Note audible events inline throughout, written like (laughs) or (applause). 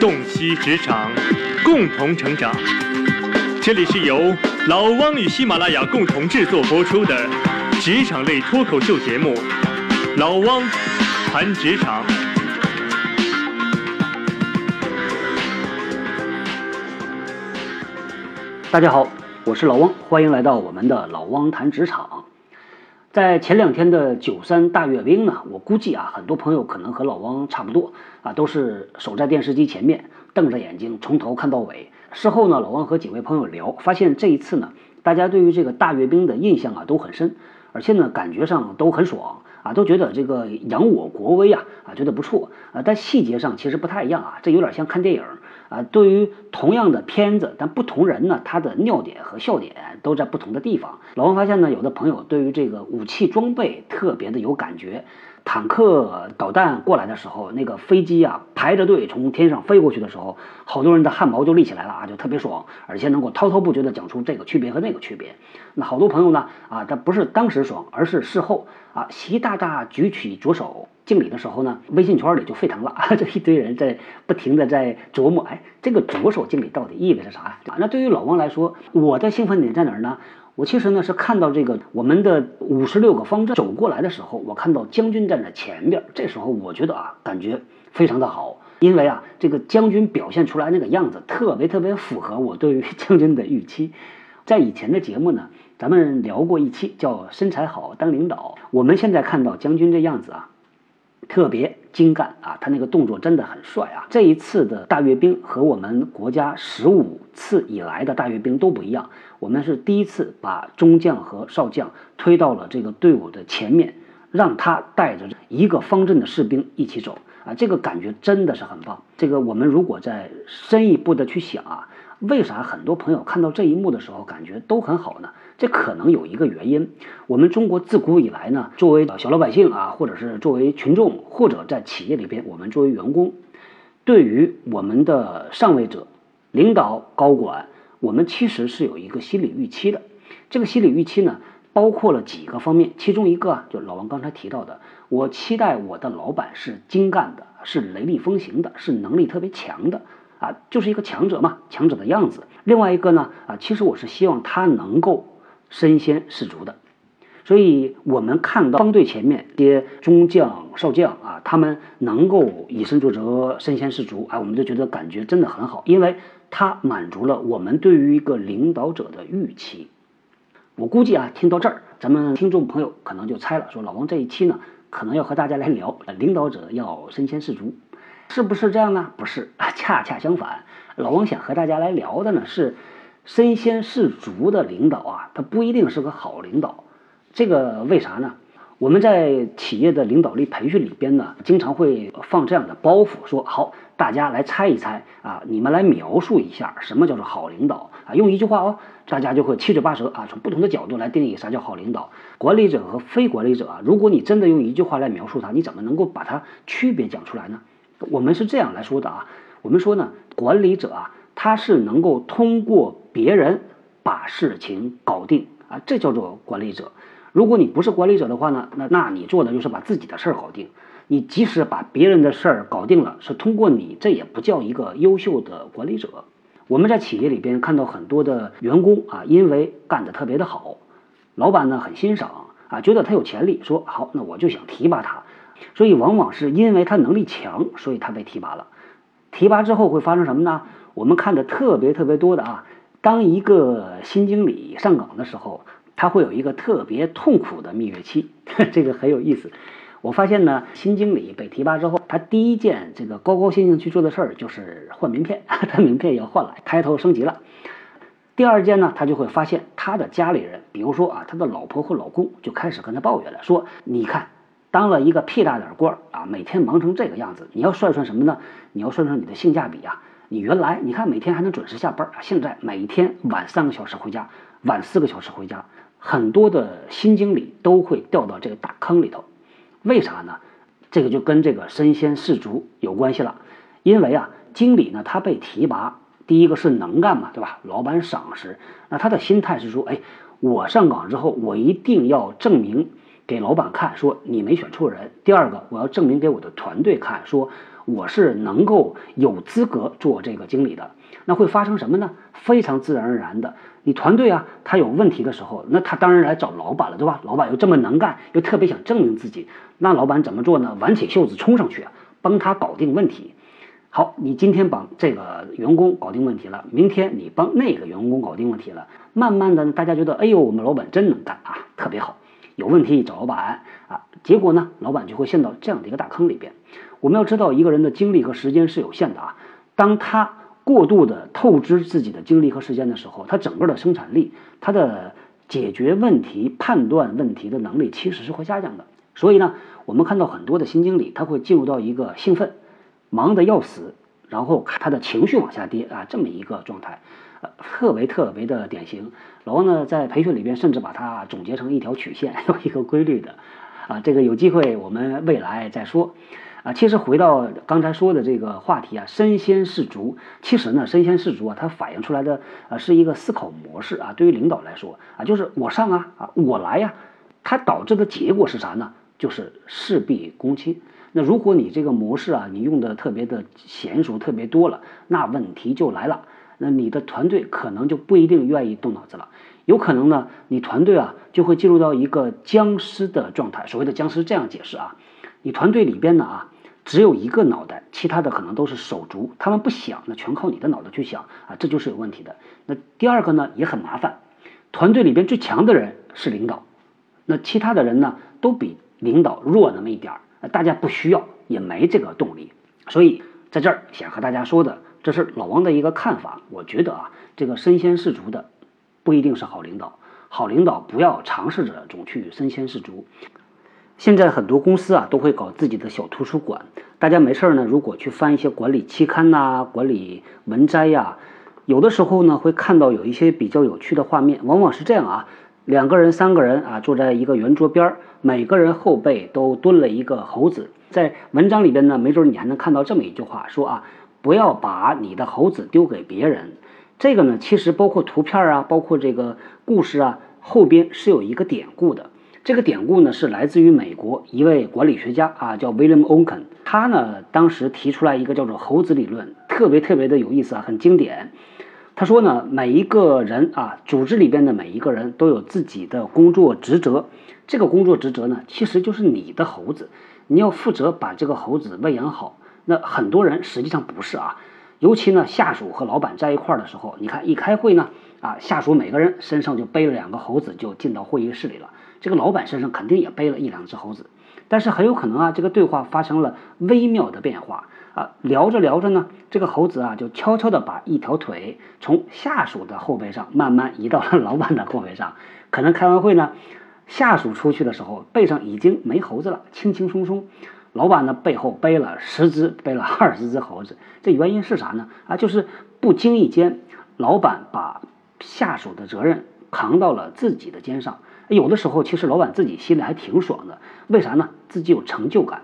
洞悉职场，共同成长。这里是由老汪与喜马拉雅共同制作播出的职场类脱口秀节目《老汪谈职场》。大家好，我是老汪，欢迎来到我们的老汪谈职场。在前两天的九三大阅兵呢，我估计啊，很多朋友可能和老汪差不多啊，都是守在电视机前面，瞪着眼睛从头看到尾。事后呢，老汪和几位朋友聊，发现这一次呢，大家对于这个大阅兵的印象啊都很深，而且呢，感觉上都很爽啊，都觉得这个扬我国威啊啊，觉得不错啊。但细节上其实不太一样啊，这有点像看电影。啊，对于同样的片子，但不同人呢，他的尿点和笑点都在不同的地方。老王发现呢，有的朋友对于这个武器装备特别的有感觉，坦克导弹过来的时候，那个飞机啊排着队从天上飞过去的时候，好多人的汗毛就立起来了啊，就特别爽，而且能够滔滔不绝的讲出这个区别和那个区别。那好多朋友呢，啊，他不是当时爽，而是事后啊，习大大举起左手。敬礼的时候呢，微信圈里就沸腾了，(laughs) 这一堆人在不停的在琢磨，哎，这个左手敬礼到底意味着啥？那对于老王来说，我的兴奋点在哪儿呢？我其实呢是看到这个我们的五十六个方阵走过来的时候，我看到将军站在前边，这时候我觉得啊，感觉非常的好，因为啊，这个将军表现出来那个样子特别特别符合我对于 (laughs) 将军的预期。在以前的节目呢，咱们聊过一期叫身材好当领导，我们现在看到将军这样子啊。特别精干啊，他那个动作真的很帅啊！这一次的大阅兵和我们国家十五次以来的大阅兵都不一样，我们是第一次把中将和少将推到了这个队伍的前面，让他带着一个方阵的士兵一起走啊，这个感觉真的是很棒。这个我们如果再深一步的去想啊。为啥很多朋友看到这一幕的时候感觉都很好呢？这可能有一个原因。我们中国自古以来呢，作为小老百姓啊，或者是作为群众，或者在企业里边，我们作为员工，对于我们的上位者、领导、高管，我们其实是有一个心理预期的。这个心理预期呢，包括了几个方面，其中一个啊，就老王刚才提到的，我期待我的老板是精干的，是雷厉风行的，是能力特别强的。啊，就是一个强者嘛，强者的样子。另外一个呢，啊，其实我是希望他能够身先士卒的。所以，我们看到方队前面这些中将、少将啊，他们能够以身作则、身先士卒，啊，我们就觉得感觉真的很好，因为他满足了我们对于一个领导者的预期。我估计啊，听到这儿，咱们听众朋友可能就猜了，说老王这一期呢，可能要和大家来聊领导者要身先士卒。是不是这样呢？不是啊，恰恰相反。老王想和大家来聊的呢是身先士卒的领导啊，他不一定是个好领导。这个为啥呢？我们在企业的领导力培训里边呢，经常会放这样的包袱，说好，大家来猜一猜啊，你们来描述一下什么叫做好领导啊？用一句话哦，大家就会七嘴八舌啊，从不同的角度来定义啥叫好领导。管理者和非管理者啊，如果你真的用一句话来描述他，你怎么能够把它区别讲出来呢？我们是这样来说的啊，我们说呢，管理者啊，他是能够通过别人把事情搞定啊，这叫做管理者。如果你不是管理者的话呢，那那你做的就是把自己的事儿搞定。你即使把别人的事儿搞定了，是通过你，这也不叫一个优秀的管理者。我们在企业里边看到很多的员工啊，因为干得特别的好，老板呢很欣赏啊，觉得他有潜力，说好，那我就想提拔他。所以往往是因为他能力强，所以他被提拔了。提拔之后会发生什么呢？我们看的特别特别多的啊，当一个新经理上岗的时候，他会有一个特别痛苦的蜜月期，(laughs) 这个很有意思。我发现呢，新经理被提拔之后，他第一件这个高高兴兴去做的事儿就是换名片，(laughs) 他名片要换了，抬头升级了。第二件呢，他就会发现他的家里人，比如说啊，他的老婆或老公就开始跟他抱怨了，说你看。当了一个屁大点官儿啊，每天忙成这个样子，你要算算什么呢？你要算算你的性价比啊！你原来你看每天还能准时下班，现在每天晚三个小时回家，晚四个小时回家，很多的新经理都会掉到这个大坑里头。为啥呢？这个就跟这个身先士卒有关系了。因为啊，经理呢他被提拔，第一个是能干嘛，对吧？老板赏识，那他的心态是说，哎，我上岗之后，我一定要证明。给老板看，说你没选错人。第二个，我要证明给我的团队看，说我是能够有资格做这个经理的。那会发生什么呢？非常自然而然的，你团队啊，他有问题的时候，那他当然来找老板了，对吧？老板又这么能干，又特别想证明自己，那老板怎么做呢？挽起袖子冲上去，帮他搞定问题。好，你今天帮这个员工搞定问题了，明天你帮那个员工搞定问题了，慢慢的大家觉得，哎呦，我们老板真能干啊，特别好。有问题找老板啊，结果呢，老板就会陷到这样的一个大坑里边。我们要知道，一个人的精力和时间是有限的啊，当他。过度的透支自己的精力和时间的时候，他整个的生产力、他的解决问题、判断问题的能力其实是会下降的。所以呢，我们看到很多的新经理，他会进入到一个兴奋、忙得要死，然后他的情绪往下跌啊这么一个状态，呃，特别特别的典型。然后呢在培训里边甚至把它总结成一条曲线，(laughs) 有一个规律的，啊，这个有机会我们未来再说。啊，其实回到刚才说的这个话题啊，身先士卒。其实呢，身先士卒啊，它反映出来的呃是一个思考模式啊。对于领导来说啊，就是我上啊啊，我来呀。它导致的结果是啥呢？就是事必躬亲。那如果你这个模式啊，你用的特别的娴熟，特别多了，那问题就来了。那你的团队可能就不一定愿意动脑子了。有可能呢，你团队啊就会进入到一个僵尸的状态。所谓的僵尸，这样解释啊。你团队里边呢啊，只有一个脑袋，其他的可能都是手足，他们不想，那全靠你的脑袋去想啊，这就是有问题的。那第二个呢也很麻烦，团队里边最强的人是领导，那其他的人呢都比领导弱那么一点儿，大家不需要，也没这个动力。所以在这儿想和大家说的，这是老王的一个看法。我觉得啊，这个身先士卒的不一定是好领导，好领导不要尝试着总去身先士卒。现在很多公司啊都会搞自己的小图书馆，大家没事儿呢，如果去翻一些管理期刊呐、管理文摘呀，有的时候呢会看到有一些比较有趣的画面，往往是这样啊，两个人、三个人啊坐在一个圆桌边儿，每个人后背都蹲了一个猴子。在文章里边呢，没准你还能看到这么一句话，说啊，不要把你的猴子丢给别人。这个呢，其实包括图片啊，包括这个故事啊，后边是有一个典故的。这个典故呢是来自于美国一位管理学家啊，叫 William o k e n。他呢当时提出来一个叫做猴子理论，特别特别的有意思啊，很经典。他说呢，每一个人啊，组织里边的每一个人都有自己的工作职责。这个工作职责呢，其实就是你的猴子，你要负责把这个猴子喂养好。那很多人实际上不是啊，尤其呢，下属和老板在一块儿的时候，你看一开会呢，啊，下属每个人身上就背了两个猴子，就进到会议室里了。这个老板身上肯定也背了一两只猴子，但是很有可能啊，这个对话发生了微妙的变化啊，聊着聊着呢，这个猴子啊就悄悄的把一条腿从下属的后背上慢慢移到了老板的后背上。可能开完会呢，下属出去的时候背上已经没猴子了，轻轻松松，老板呢背后背了十只，背了二十只猴子。这原因是啥呢？啊，就是不经意间，老板把下属的责任扛到了自己的肩上。有的时候，其实老板自己心里还挺爽的，为啥呢？自己有成就感，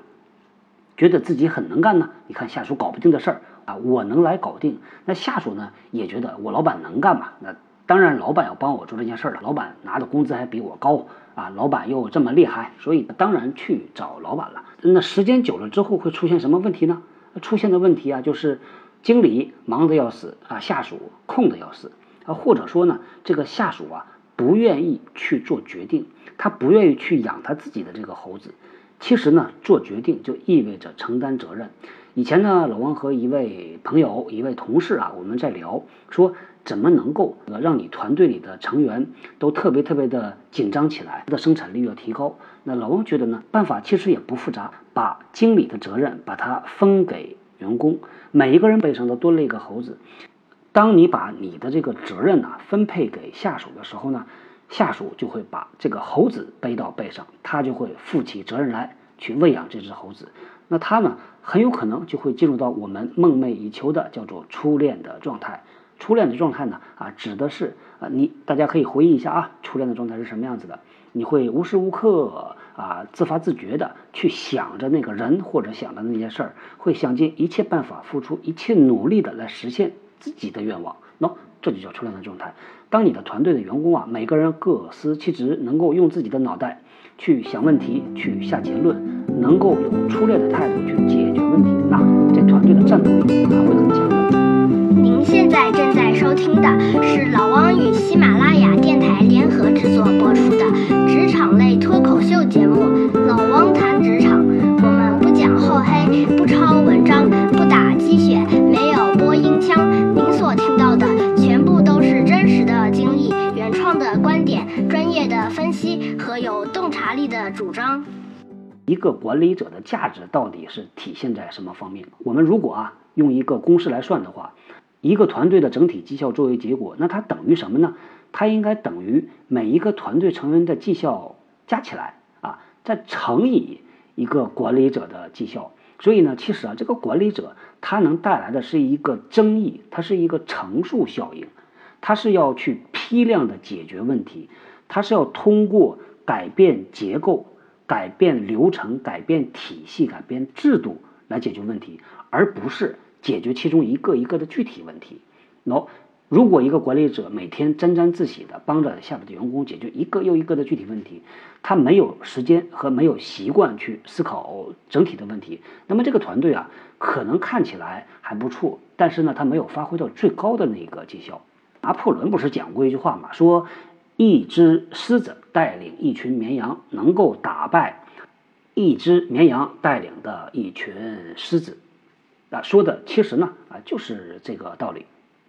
觉得自己很能干呢。你看下属搞不定的事儿啊，我能来搞定。那下属呢，也觉得我老板能干嘛？那当然，老板要帮我做这件事儿了。老板拿的工资还比我高啊，老板又这么厉害，所以当然去找老板了。那时间久了之后会出现什么问题呢？出现的问题啊，就是经理忙得要死啊，下属空得要死啊，或者说呢，这个下属啊。不愿意去做决定，他不愿意去养他自己的这个猴子。其实呢，做决定就意味着承担责任。以前呢，老王和一位朋友、一位同事啊，我们在聊，说怎么能够让你团队里的成员都特别特别的紧张起来，的生产力要提高。那老王觉得呢，办法其实也不复杂，把经理的责任把它分给员工，每一个人背上都多了一个猴子。当你把你的这个责任呢分配给下属的时候呢，下属就会把这个猴子背到背上，他就会负起责任来去喂养这只猴子。那他呢很有可能就会进入到我们梦寐以求的叫做初恋的状态。初恋的状态呢啊指的是啊你大家可以回忆一下啊初恋的状态是什么样子的？你会无时无刻啊自发自觉的去想着那个人或者想着那件事儿，会想尽一切办法付出一切努力的来实现。自己的愿望，喏，这就叫初恋的状态。当你的团队的员工啊，每个人各司其职，能够用自己的脑袋去想问题，去下结论，能够有初恋的态度去解决问题，那这团队的战斗力啊会很强的。现在正在收听的是老汪与喜马拉雅电台联合制作播出的职场类脱口秀节目《老汪谈职场》。我们不讲厚黑，不抄文章，不打鸡血，没有播音腔。您所听到的全部都是真实的经历、原创的观点、专业的分析和有洞察力的主张。一个管理者的价值到底是体现在什么方面？我们如果啊用一个公式来算的话，一个团队的整体绩效作为结果，那它等于什么呢？它应该等于每一个团队成员的绩效加起来啊，再乘以一个管理者的绩效。所以呢，其实啊，这个管理者他能带来的是一个争议，它是一个乘数效应，它是要去批量的解决问题，它是要通过改变结构。改变流程、改变体系、改变制度来解决问题，而不是解决其中一个一个的具体问题。喏，如果一个管理者每天沾沾自喜的帮着下边的员工解决一个又一个的具体问题，他没有时间和没有习惯去思考整体的问题，那么这个团队啊，可能看起来还不错，但是呢，他没有发挥到最高的那个绩效。拿破仑不是讲过一句话吗？说。一只狮子带领一群绵羊，能够打败一只绵羊带领的一群狮子。啊，说的其实呢啊就是这个道理。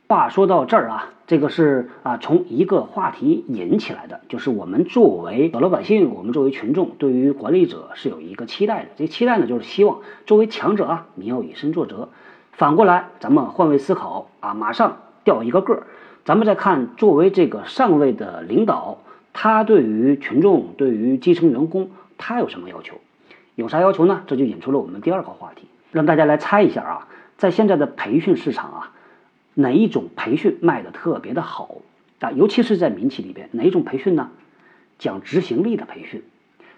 话说到这儿啊，这个是啊从一个话题引起来的，就是我们作为小老百姓，我们作为群众，对于管理者是有一个期待的。这期待呢，就是希望作为强者啊，你要以身作则。反过来，咱们换位思考啊，马上掉一个个儿。咱们再看，作为这个上位的领导，他对于群众、对于基层员工，他有什么要求？有啥要求呢？这就引出了我们第二个话题，让大家来猜一下啊，在现在的培训市场啊，哪一种培训卖的特别的好啊？尤其是在民企里边，哪一种培训呢？讲执行力的培训，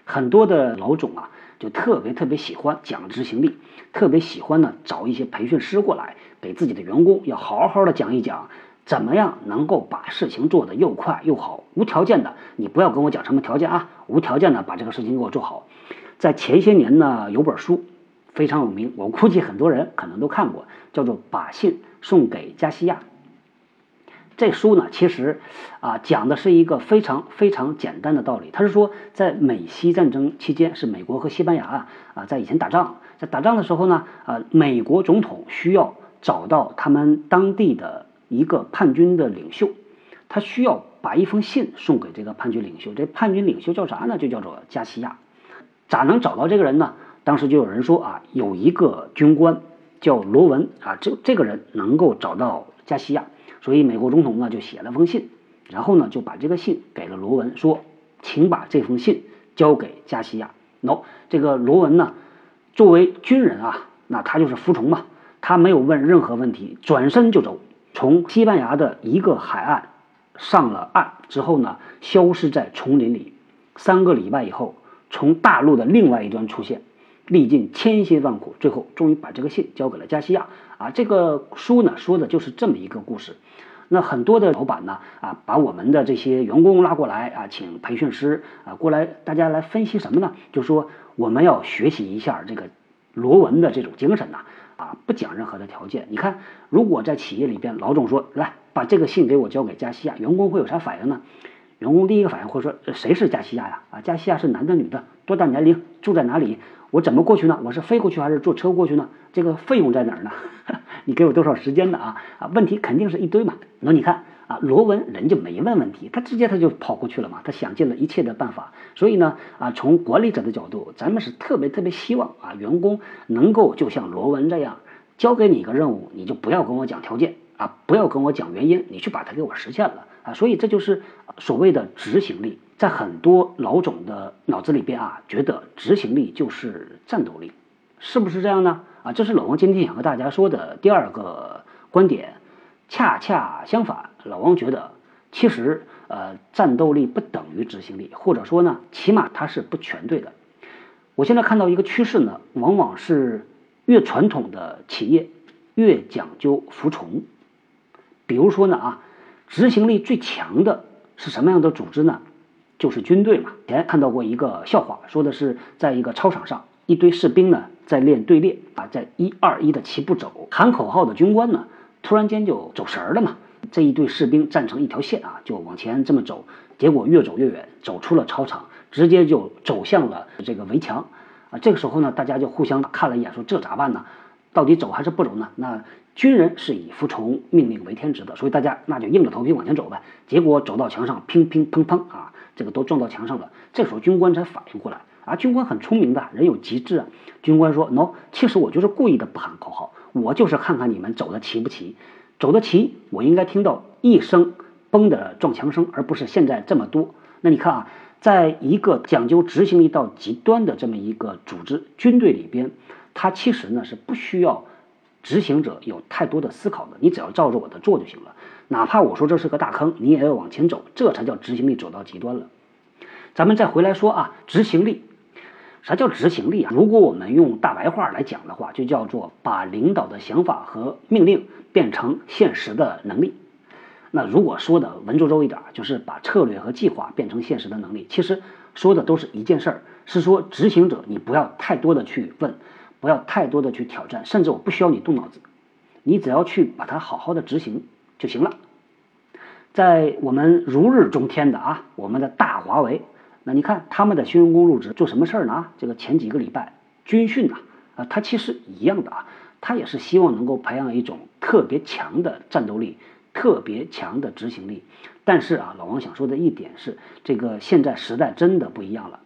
很多的老总啊，就特别特别喜欢讲执行力，特别喜欢呢找一些培训师过来，给自己的员工要好好的讲一讲。怎么样能够把事情做得又快又好？无条件的，你不要跟我讲什么条件啊！无条件的把这个事情给我做好。在前些年呢，有本书非常有名，我估计很多人可能都看过，叫做《把信送给加西亚》。这书呢，其实啊讲的是一个非常非常简单的道理。他是说，在美西战争期间，是美国和西班牙啊啊在以前打仗，在打仗的时候呢，啊美国总统需要找到他们当地的。一个叛军的领袖，他需要把一封信送给这个叛军领袖。这叛军领袖叫啥呢？就叫做加西亚。咋能找到这个人呢？当时就有人说啊，有一个军官叫罗文啊，这这个人能够找到加西亚。所以美国总统呢就写了封信，然后呢就把这个信给了罗文，说请把这封信交给加西亚。喏，这个罗文呢，作为军人啊，那他就是服从嘛，他没有问任何问题，转身就走。从西班牙的一个海岸上了岸之后呢，消失在丛林里。三个礼拜以后，从大陆的另外一端出现，历尽千辛万苦，最后终于把这个信交给了加西亚。啊，这个书呢说的就是这么一个故事。那很多的老板呢，啊，把我们的这些员工拉过来啊，请培训师啊过来，大家来分析什么呢？就说我们要学习一下这个罗文的这种精神呐。啊，不讲任何的条件。你看，如果在企业里边，老总说来把这个信给我交给加西亚，员工会有啥反应呢？员工第一个反应会说，谁是加西亚呀？啊，加西亚是男的女的？多大年龄？住在哪里？我怎么过去呢？我是飞过去还是坐车过去呢？这个费用在哪儿呢？(laughs) 你给我多少时间呢？啊啊，问题肯定是一堆嘛。那你看。啊，罗文人就没问问题，他直接他就跑过去了嘛，他想尽了一切的办法。所以呢，啊，从管理者的角度，咱们是特别特别希望啊，员工能够就像罗文这样，交给你一个任务，你就不要跟我讲条件啊，不要跟我讲原因，你去把它给我实现了所以这就是所谓的执行力，在很多老总的脑子里边啊，觉得执行力就是战斗力，是不是这样呢？啊，这是老王今天想和大家说的第二个观点。恰恰相反，老王觉得，其实呃，战斗力不等于执行力，或者说呢，起码它是不全对的。我现在看到一个趋势呢，往往是越传统的企业越讲究服从。比如说呢啊，执行力最强的是什么样的组织呢？就是军队嘛。前看到过一个笑话，说的是在一个操场上，一堆士兵呢在练队列啊，在一二一的齐步走，喊口号的军官呢突然间就走神儿了嘛。这一队士兵站成一条线啊，就往前这么走，结果越走越远，走出了操场，直接就走向了这个围墙啊。这个时候呢，大家就互相看了一眼，说这咋办呢？到底走还是不走呢？那军人是以服从命令为天职的，所以大家那就硬着头皮往前走呗。结果走到墙上，乒乒砰砰啊，这个都撞到墙上了。这时候军官才反应过来啊，军官很聪明的，人有极致啊。军官说：“：“no，，其实我就是故意的不喊口号，我就是看看你们走的齐不齐。走得齐，我应该听到一声嘣的撞墙声，而不是现在这么多。那你看啊，在一个讲究执行力到极端的这么一个组织军队里边。”它其实呢是不需要执行者有太多的思考的，你只要照着我的做就行了。哪怕我说这是个大坑，你也要往前走，这才叫执行力走到极端了。咱们再回来说啊，执行力，啥叫执行力啊？如果我们用大白话来讲的话，就叫做把领导的想法和命令变成现实的能力。那如果说的文绉绉一点，就是把策略和计划变成现实的能力。其实说的都是一件事儿，是说执行者你不要太多的去问。不要太多的去挑战，甚至我不需要你动脑子，你只要去把它好好的执行就行了。在我们如日中天的啊，我们的大华为，那你看他们的新员工入职做什么事儿呢？啊，这个前几个礼拜军训呐，啊，他其实一样的啊，他也是希望能够培养一种特别强的战斗力，特别强的执行力。但是啊，老王想说的一点是，这个现在时代真的不一样了。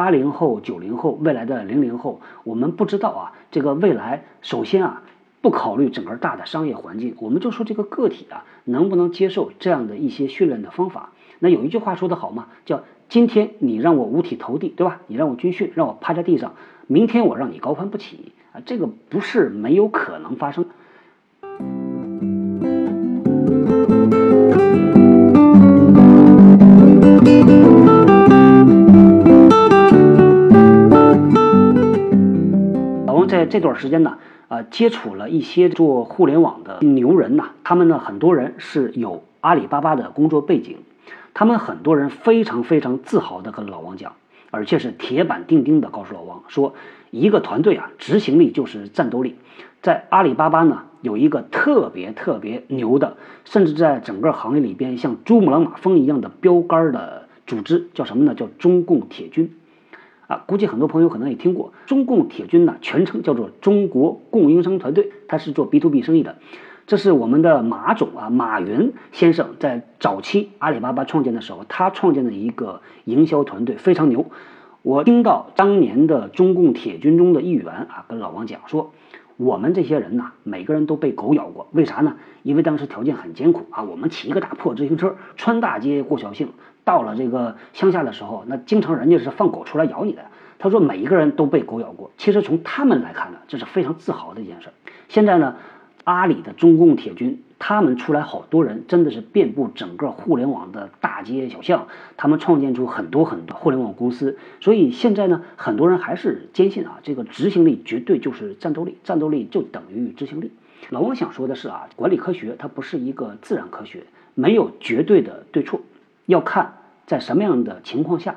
八零后、九零后，未来的零零后，我们不知道啊。这个未来，首先啊，不考虑整个大的商业环境，我们就说这个个体啊，能不能接受这样的一些训练的方法？那有一句话说得好嘛，叫今天你让我五体投地，对吧？你让我军训，让我趴在地上，明天我让你高攀不起啊，这个不是没有可能发生。这段时间呢，呃，接触了一些做互联网的牛人呐，他们呢很多人是有阿里巴巴的工作背景，他们很多人非常非常自豪的跟老王讲，而且是铁板钉钉的告诉老王说，一个团队啊，执行力就是战斗力。在阿里巴巴呢，有一个特别特别牛的，甚至在整个行业里边像珠穆朗玛峰一样的标杆的组织，叫什么呢？叫中共铁军。啊，估计很多朋友可能也听过中共铁军呢，全称叫做中国供应商团队，它是做 B to B 生意的。这是我们的马总啊，马云先生在早期阿里巴巴创建的时候，他创建的一个营销团队非常牛。我听到当年的中共铁军中的一员啊，跟老王讲说，我们这些人呐，每个人都被狗咬过，为啥呢？因为当时条件很艰苦啊，我们骑一个大破自行车，穿大街过小巷。到了这个乡下的时候，那经常人家是放狗出来咬你的。他说每一个人都被狗咬过。其实从他们来看呢，这是非常自豪的一件事。现在呢，阿里的中共铁军，他们出来好多人，真的是遍布整个互联网的大街小巷。他们创建出很多很多互联网公司。所以现在呢，很多人还是坚信啊，这个执行力绝对就是战斗力，战斗力就等于执行力。老王想说的是啊，管理科学它不是一个自然科学，没有绝对的对错。要看在什么样的情况下，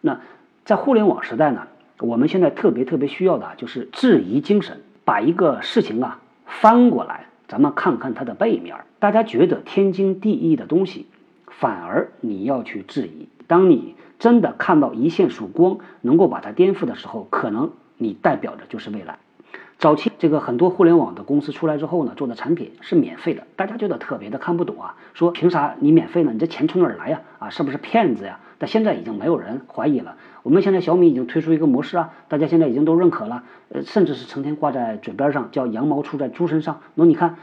那在互联网时代呢？我们现在特别特别需要的就是质疑精神，把一个事情啊翻过来，咱们看看它的背面。大家觉得天经地义的东西，反而你要去质疑。当你真的看到一线曙光，能够把它颠覆的时候，可能你代表的就是未来。早期这个很多互联网的公司出来之后呢，做的产品是免费的，大家觉得特别的看不懂啊，说凭啥你免费呢？你这钱从哪儿来呀？啊，是不是骗子呀？但现在已经没有人怀疑了。我们现在小米已经推出一个模式啊，大家现在已经都认可了，呃，甚至是成天挂在嘴边上，叫羊毛出在猪身上。那你看，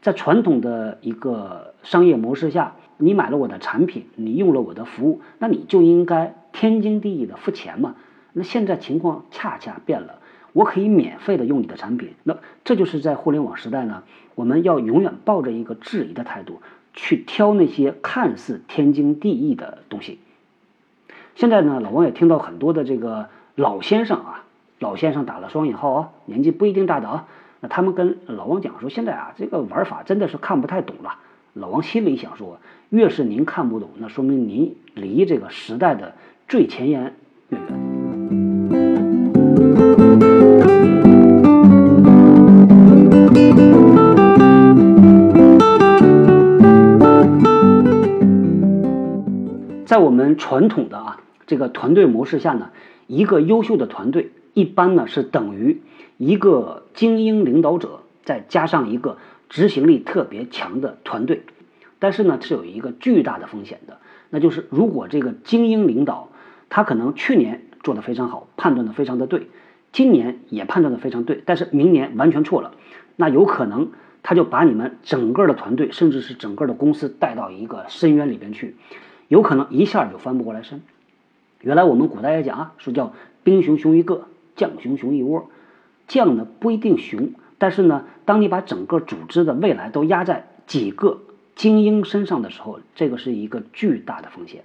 在传统的一个商业模式下，你买了我的产品，你用了我的服务，那你就应该天经地义的付钱嘛。那现在情况恰恰变了。我可以免费的用你的产品，那这就是在互联网时代呢，我们要永远抱着一个质疑的态度去挑那些看似天经地义的东西。现在呢，老王也听到很多的这个老先生啊，老先生打了双引号啊，年纪不一定大的啊，那他们跟老王讲说，现在啊，这个玩法真的是看不太懂了老王心里想说，越是您看不懂，那说明您离这个时代的最前沿越远。在我们传统的啊这个团队模式下呢，一个优秀的团队一般呢是等于一个精英领导者，再加上一个执行力特别强的团队。但是呢，是有一个巨大的风险的，那就是如果这个精英领导他可能去年做得非常好，判断的非常的对，今年也判断的非常对，但是明年完全错了，那有可能他就把你们整个的团队，甚至是整个的公司带到一个深渊里边去。有可能一下就翻不过来身。原来我们古代也讲啊，说叫兵熊熊一个，将熊熊一窝。将呢不一定熊，但是呢，当你把整个组织的未来都压在几个精英身上的时候，这个是一个巨大的风险。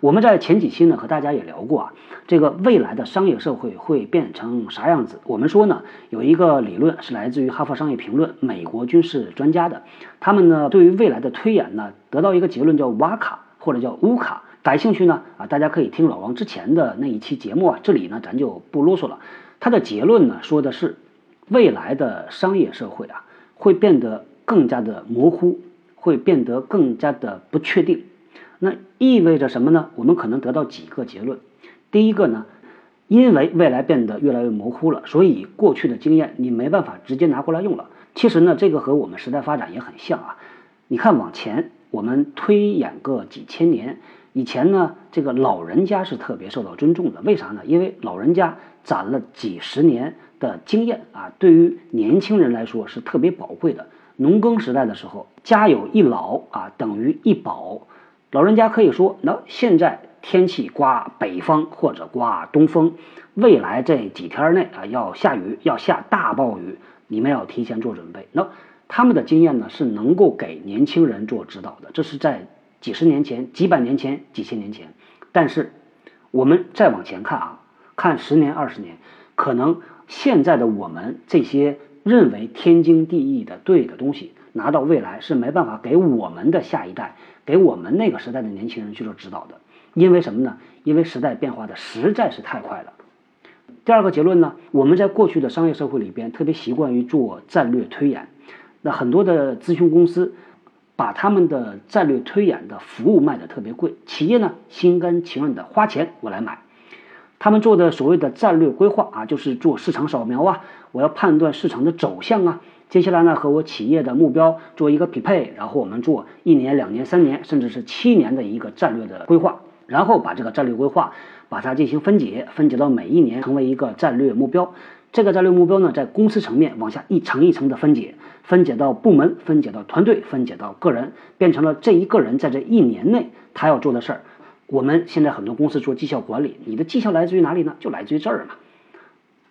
我们在前几期呢和大家也聊过啊，这个未来的商业社会会变成啥样子？我们说呢，有一个理论是来自于《哈佛商业评论》美国军事专家的，他们呢对于未来的推演呢得到一个结论叫瓦卡。或者叫乌卡，感兴趣呢啊，大家可以听老王之前的那一期节目啊，这里呢咱就不啰嗦了。他的结论呢说的是，未来的商业社会啊会变得更加的模糊，会变得更加的不确定。那意味着什么呢？我们可能得到几个结论。第一个呢，因为未来变得越来越模糊了，所以过去的经验你没办法直接拿过来用了。其实呢，这个和我们时代发展也很像啊。你看往前。我们推演个几千年以前呢，这个老人家是特别受到尊重的。为啥呢？因为老人家攒了几十年的经验啊，对于年轻人来说是特别宝贵的。农耕时代的时候，家有一老啊，等于一宝。老人家可以说，那现在天气刮北风或者刮东风，未来这几天内啊要下雨，要下大暴雨，你们要提前做准备。那。他们的经验呢是能够给年轻人做指导的，这是在几十年前、几百年前、几千年前。但是我们再往前看啊，看十年、二十年，可能现在的我们这些认为天经地义的对的东西，拿到未来是没办法给我们的下一代、给我们那个时代的年轻人去做指导的。因为什么呢？因为时代变化的实在是太快了。第二个结论呢，我们在过去的商业社会里边特别习惯于做战略推演。那很多的咨询公司把他们的战略推演的服务卖的特别贵，企业呢心甘情愿的花钱我来买。他们做的所谓的战略规划啊，就是做市场扫描啊，我要判断市场的走向啊。接下来呢和我企业的目标做一个匹配，然后我们做一年、两年、三年，甚至是七年的一个战略的规划，然后把这个战略规划把它进行分解，分解到每一年成为一个战略目标。这个战略目标呢，在公司层面往下一层一层的分解，分解到部门，分解到团队，分解到个人，变成了这一个人在这一年内他要做的事儿。我们现在很多公司做绩效管理，你的绩效来自于哪里呢？就来自于这儿嘛。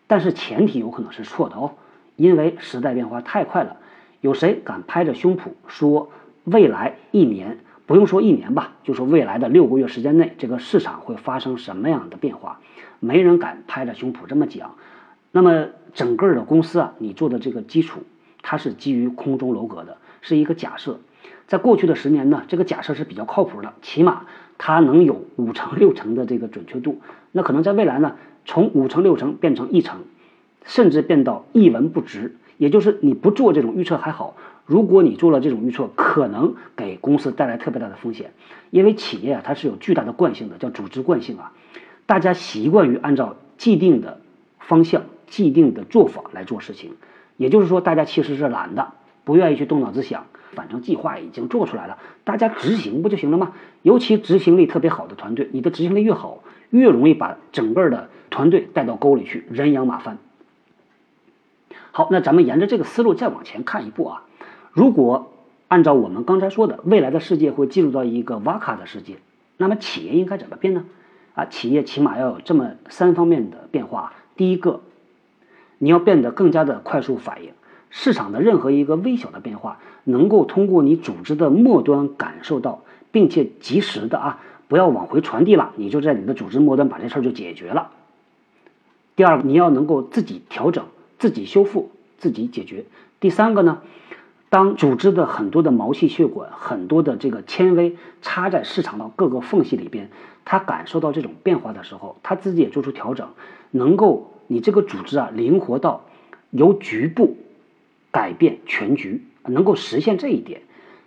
但是前提有可能是错的哦，因为时代变化太快了。有谁敢拍着胸脯说未来一年，不用说一年吧，就说未来的六个月时间内，这个市场会发生什么样的变化？没人敢拍着胸脯这么讲。那么整个的公司啊，你做的这个基础，它是基于空中楼阁的，是一个假设。在过去的十年呢，这个假设是比较靠谱的，起码它能有五成六成的这个准确度。那可能在未来呢，从五成六成变成一成，甚至变到一文不值。也就是你不做这种预测还好，如果你做了这种预测，可能给公司带来特别大的风险。因为企业啊，它是有巨大的惯性的，叫组织惯性啊，大家习惯于按照既定的方向。既定的做法来做事情，也就是说，大家其实是懒的，不愿意去动脑子想，反正计划已经做出来了，大家执行不就行了吗？尤其执行力特别好的团队，你的执行力越好，越容易把整个的团队带到沟里去，人仰马翻。好，那咱们沿着这个思路再往前看一步啊，如果按照我们刚才说的，未来的世界会进入到一个瓦卡的世界，那么企业应该怎么变呢？啊，企业起码要有这么三方面的变化，第一个。你要变得更加的快速反应，市场的任何一个微小的变化，能够通过你组织的末端感受到，并且及时的啊，不要往回传递了，你就在你的组织末端把这事儿就解决了。第二，你要能够自己调整、自己修复、自己解决。第三个呢，当组织的很多的毛细血管、很多的这个纤维插在市场的各个缝隙里边，他感受到这种变化的时候，他自己也做出调整，能够你这个组织啊灵活到由局部改变全局，能够实现这一点。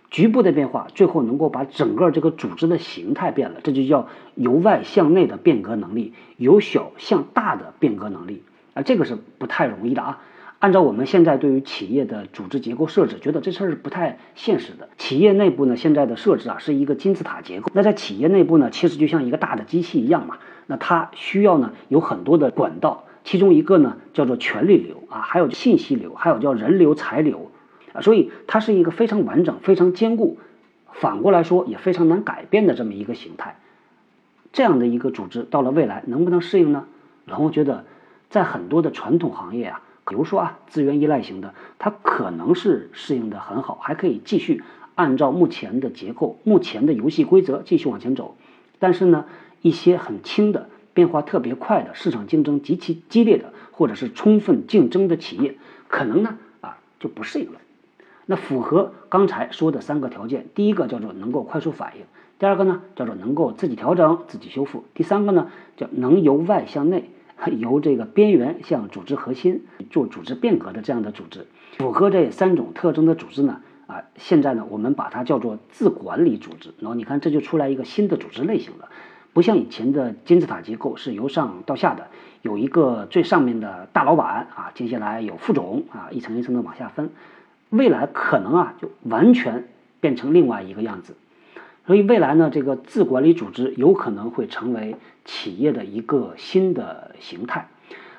局部的变化，最后能够把整个这个组织的形态变了，这就叫由外向内的变革能力，由小向大的变革能力啊，这个是不太容易的啊。按照我们现在对于企业的组织结构设置，觉得这事儿是不太现实的。企业内部呢，现在的设置啊是一个金字塔结构，那在企业内部呢，其实就像一个大的机器一样嘛，那它需要呢有很多的管道，其中一个呢叫做权力流啊，还有信息流，还有叫人流、财流。啊，所以它是一个非常完整、非常坚固，反过来说也非常难改变的这么一个形态。这样的一个组织到了未来能不能适应呢？然后觉得，在很多的传统行业啊，比如说啊资源依赖型的，它可能是适应的很好，还可以继续按照目前的结构、目前的游戏规则继续往前走。但是呢，一些很轻的、变化特别快的、市场竞争极其激烈的，或者是充分竞争的企业，可能呢啊就不适应了。那符合刚才说的三个条件，第一个叫做能够快速反应，第二个呢叫做能够自己调整、自己修复，第三个呢叫能由外向内，由这个边缘向组织核心做组织变革的这样的组织。符合这三种特征的组织呢，啊，现在呢我们把它叫做自管理组织。然后你看这就出来一个新的组织类型了，不像以前的金字塔结构是由上到下的，有一个最上面的大老板啊，接下来有副总啊，一层一层的往下分。未来可能啊，就完全变成另外一个样子，所以未来呢，这个自管理组织有可能会成为企业的一个新的形态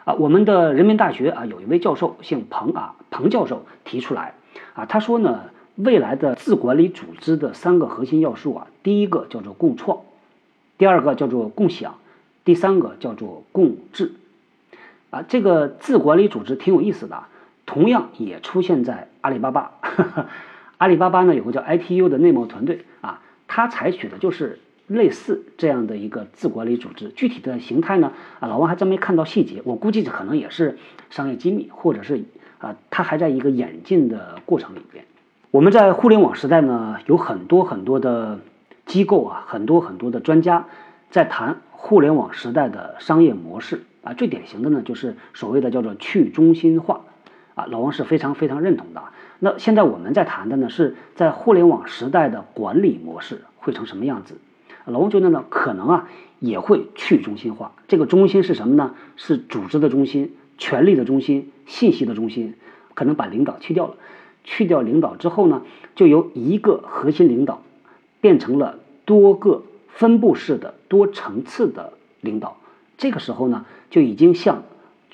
啊。我们的人民大学啊，有一位教授姓彭啊，彭教授提出来啊，他说呢，未来的自管理组织的三个核心要素啊，第一个叫做共创，第二个叫做共享，第三个叫做共治啊。这个自管理组织挺有意思的。同样也出现在阿里巴巴，(laughs) 阿里巴巴呢有个叫 ITU 的内贸团队啊，它采取的就是类似这样的一个自管理组织，具体的形态呢啊，老王还真没看到细节，我估计可能也是商业机密，或者是啊，它还在一个演进的过程里边。我们在互联网时代呢，有很多很多的机构啊，很多很多的专家在谈互联网时代的商业模式啊，最典型的呢就是所谓的叫做去中心化。啊，老王是非常非常认同的。那现在我们在谈的呢，是在互联网时代的管理模式会成什么样子？老王觉得呢，可能啊也会去中心化。这个中心是什么呢？是组织的中心、权力的中心、信息的中心。可能把领导去掉了，去掉领导之后呢，就由一个核心领导变成了多个分布式的多层次的领导。这个时候呢，就已经向。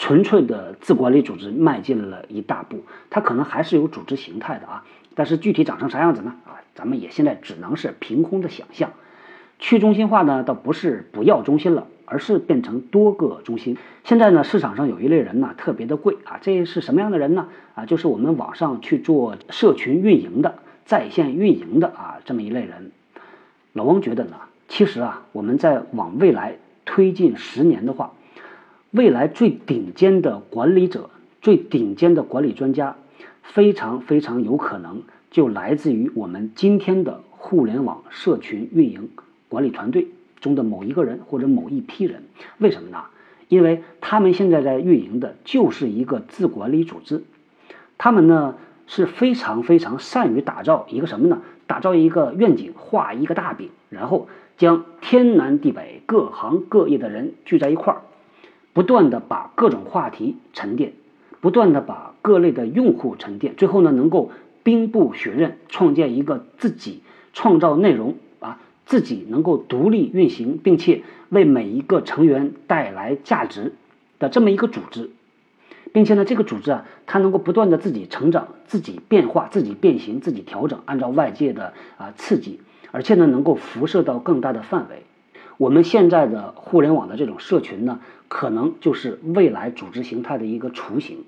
纯粹的自管理组织迈进了一大步，它可能还是有组织形态的啊，但是具体长成啥样子呢？啊，咱们也现在只能是凭空的想象。去中心化呢，倒不是不要中心了，而是变成多个中心。现在呢，市场上有一类人呢，特别的贵啊，这是什么样的人呢？啊，就是我们网上去做社群运营的、在线运营的啊，这么一类人。老王觉得呢，其实啊，我们在往未来推进十年的话。未来最顶尖的管理者、最顶尖的管理专家，非常非常有可能就来自于我们今天的互联网社群运营管理团队中的某一个人或者某一批人。为什么呢？因为他们现在在运营的就是一个自管理组织，他们呢是非常非常善于打造一个什么呢？打造一个愿景，画一个大饼，然后将天南地北各行各业的人聚在一块儿。不断的把各种话题沉淀，不断的把各类的用户沉淀，最后呢能够兵不血刃创建一个自己创造内容啊，自己能够独立运行，并且为每一个成员带来价值的这么一个组织，并且呢这个组织啊，它能够不断的自己成长、自己变化、自己变形、自己调整，按照外界的啊刺激，而且呢能够辐射到更大的范围。我们现在的互联网的这种社群呢，可能就是未来组织形态的一个雏形。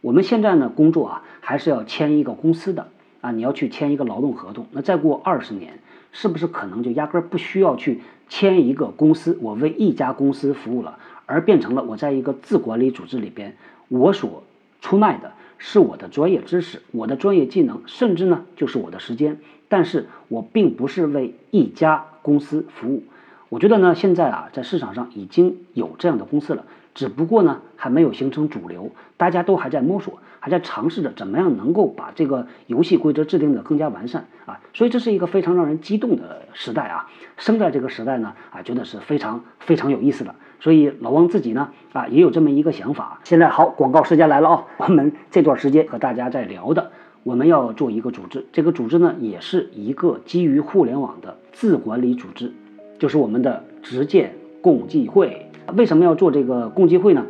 我们现在呢，工作啊，还是要签一个公司的啊，你要去签一个劳动合同。那再过二十年，是不是可能就压根儿不需要去签一个公司，我为一家公司服务了，而变成了我在一个自管理组织里边，我所出卖的是我的专业知识、我的专业技能，甚至呢就是我的时间。但是我并不是为一家公司服务。我觉得呢，现在啊，在市场上已经有这样的公司了，只不过呢，还没有形成主流，大家都还在摸索，还在尝试着怎么样能够把这个游戏规则制定的更加完善啊。所以这是一个非常让人激动的时代啊！生在这个时代呢，啊，觉得是非常非常有意思的。所以老汪自己呢，啊，也有这么一个想法。现在好，广告时间来了啊！(laughs) 我们这段时间和大家在聊的，我们要做一个组织，这个组织呢，也是一个基于互联网的自管理组织。就是我们的直建共济会，为什么要做这个共济会呢？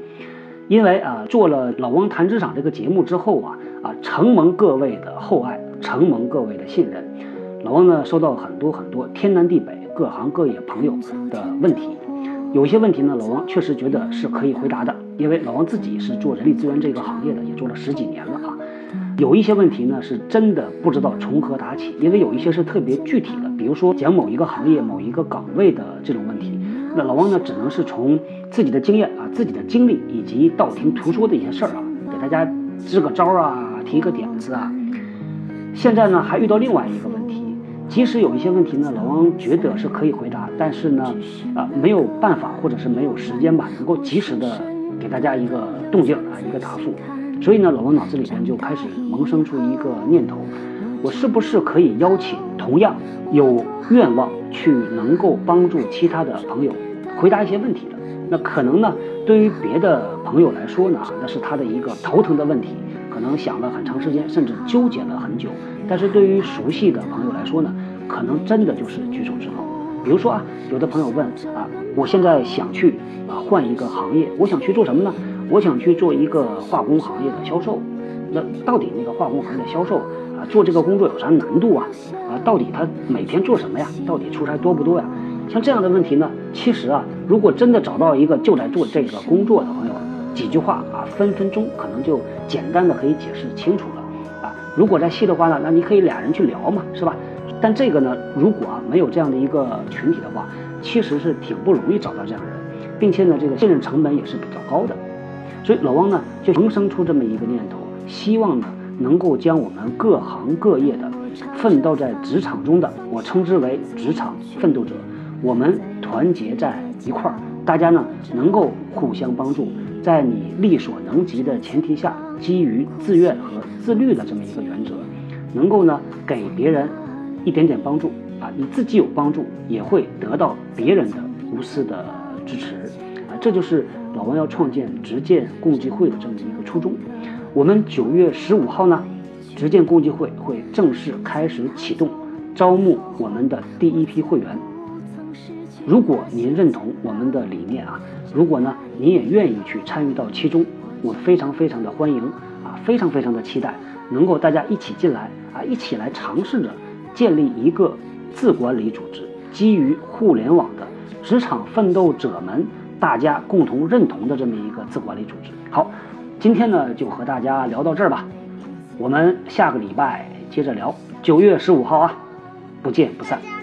因为啊，做了老汪谈职场这个节目之后啊，啊，承蒙各位的厚爱，承蒙各位的信任，老汪呢收到很多很多天南地北各行各业朋友的问题，有些问题呢，老王确实觉得是可以回答的，因为老王自己是做人力资源这个行业的，也做了十几年了啊。有一些问题呢，是真的不知道从何答起，因为有一些是特别具体的，比如说讲某一个行业、某一个岗位的这种问题，那老王呢，只能是从自己的经验啊、自己的经历以及道听途说的一些事儿啊，给大家支个招啊、提个点子啊。现在呢，还遇到另外一个问，即使有一些问题呢，老王觉得是可以回答，但是呢，啊，没有办法或者是没有时间吧，能够及时的给大家一个动静啊、一个答复。所以呢，老王脑子里边就开始萌生出一个念头：我是不是可以邀请同样有愿望去能够帮助其他的朋友回答一些问题的？那可能呢，对于别的朋友来说呢，那是他的一个头疼的问题，可能想了很长时间，甚至纠结了很久。但是对于熟悉的朋友来说呢，可能真的就是举手之劳。比如说啊，有的朋友问啊，我现在想去啊换一个行业，我想去做什么呢？我想去做一个化工行业的销售，那到底那个化工行业的销售啊，做这个工作有啥难度啊？啊，到底他每天做什么呀？到底出差多不多呀？像这样的问题呢，其实啊，如果真的找到一个就在做这个工作的朋友，几句话啊，分分钟可能就简单的可以解释清楚了。如果再细的话呢，那你可以俩人去聊嘛，是吧？但这个呢，如果没有这样的一个群体的话，其实是挺不容易找到这样人，并且呢，这个信任成本也是比较高的。所以老汪呢就萌生出这么一个念头，希望呢能够将我们各行各业的奋斗在职场中的，我称之为职场奋斗者，我们团结在一块儿，大家呢能够互相帮助，在你力所能及的前提下，基于自愿和自律的这么一个原则，能够呢给别人一点点帮助啊，你自己有帮助，也会得到别人的无私的支持啊，这就是。老王要创建直建共济会的这么一个初衷，我们九月十五号呢，直建共济会会正式开始启动招募我们的第一批会员。如果您认同我们的理念啊，如果呢您也愿意去参与到其中，我非常非常的欢迎啊，非常非常的期待能够大家一起进来啊，一起来尝试着建立一个自管理组织，基于互联网的职场奋斗者们。大家共同认同的这么一个自管理组织。好，今天呢就和大家聊到这儿吧，我们下个礼拜接着聊。九月十五号啊，不见不散。